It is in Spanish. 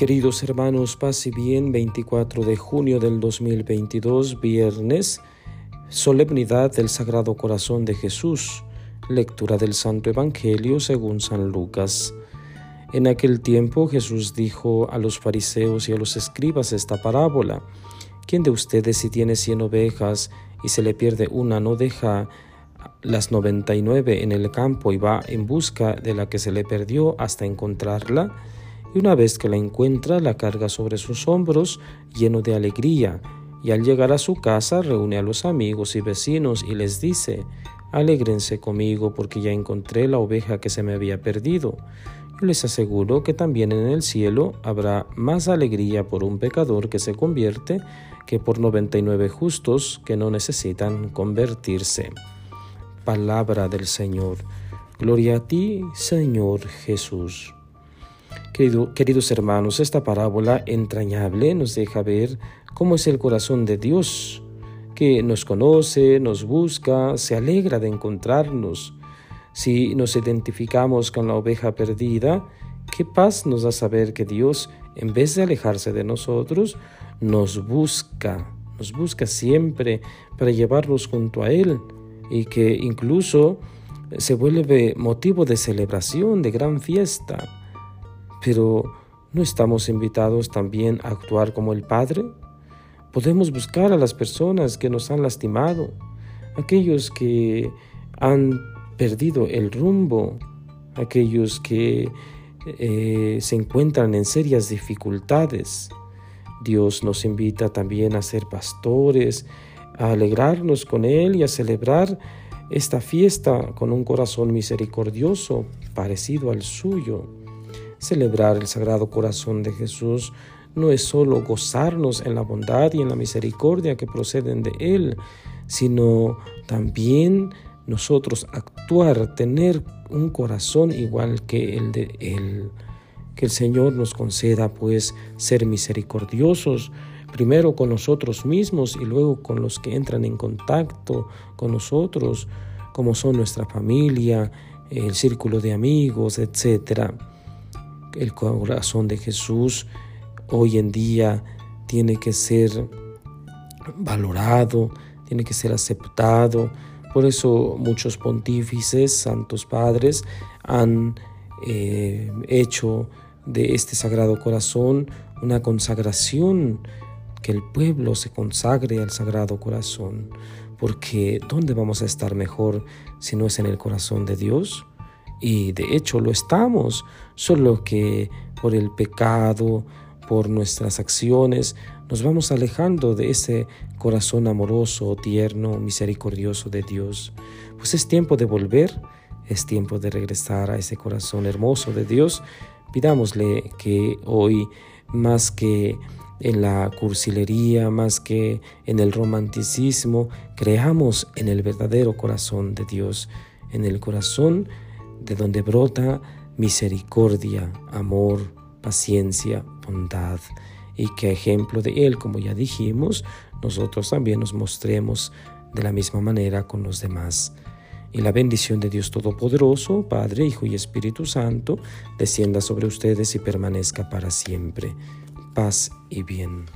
Queridos hermanos, paz y bien, 24 de junio del 2022, viernes, solemnidad del Sagrado Corazón de Jesús, lectura del Santo Evangelio según San Lucas. En aquel tiempo Jesús dijo a los fariseos y a los escribas esta parábola, ¿quién de ustedes si tiene cien ovejas y se le pierde una no deja las noventa y nueve en el campo y va en busca de la que se le perdió hasta encontrarla? Y una vez que la encuentra la carga sobre sus hombros lleno de alegría, y al llegar a su casa reúne a los amigos y vecinos y les dice, Alégrense conmigo porque ya encontré la oveja que se me había perdido. Yo les aseguro que también en el cielo habrá más alegría por un pecador que se convierte que por 99 justos que no necesitan convertirse. Palabra del Señor. Gloria a ti, Señor Jesús queridos hermanos, esta parábola entrañable nos deja ver cómo es el corazón de Dios, que nos conoce, nos busca, se alegra de encontrarnos. Si nos identificamos con la oveja perdida, qué paz nos da saber que Dios, en vez de alejarse de nosotros, nos busca, nos busca siempre para llevarnos junto a Él y que incluso se vuelve motivo de celebración, de gran fiesta. Pero ¿no estamos invitados también a actuar como el Padre? Podemos buscar a las personas que nos han lastimado, aquellos que han perdido el rumbo, aquellos que eh, se encuentran en serias dificultades. Dios nos invita también a ser pastores, a alegrarnos con Él y a celebrar esta fiesta con un corazón misericordioso parecido al suyo. Celebrar el Sagrado Corazón de Jesús no es solo gozarnos en la bondad y en la misericordia que proceden de Él, sino también nosotros actuar, tener un corazón igual que el de Él. Que el Señor nos conceda pues ser misericordiosos, primero con nosotros mismos y luego con los que entran en contacto con nosotros, como son nuestra familia, el círculo de amigos, etcétera el corazón de Jesús hoy en día tiene que ser valorado, tiene que ser aceptado. Por eso muchos pontífices, santos padres, han eh, hecho de este sagrado corazón una consagración, que el pueblo se consagre al sagrado corazón, porque ¿dónde vamos a estar mejor si no es en el corazón de Dios? Y de hecho lo estamos, solo que por el pecado, por nuestras acciones, nos vamos alejando de ese corazón amoroso, tierno, misericordioso de Dios. Pues es tiempo de volver, es tiempo de regresar a ese corazón hermoso de Dios. Pidámosle que hoy, más que en la cursilería, más que en el romanticismo, creamos en el verdadero corazón de Dios, en el corazón de donde brota misericordia, amor, paciencia, bondad, y que ejemplo de Él, como ya dijimos, nosotros también nos mostremos de la misma manera con los demás. Y la bendición de Dios Todopoderoso, Padre, Hijo y Espíritu Santo, descienda sobre ustedes y permanezca para siempre. Paz y bien.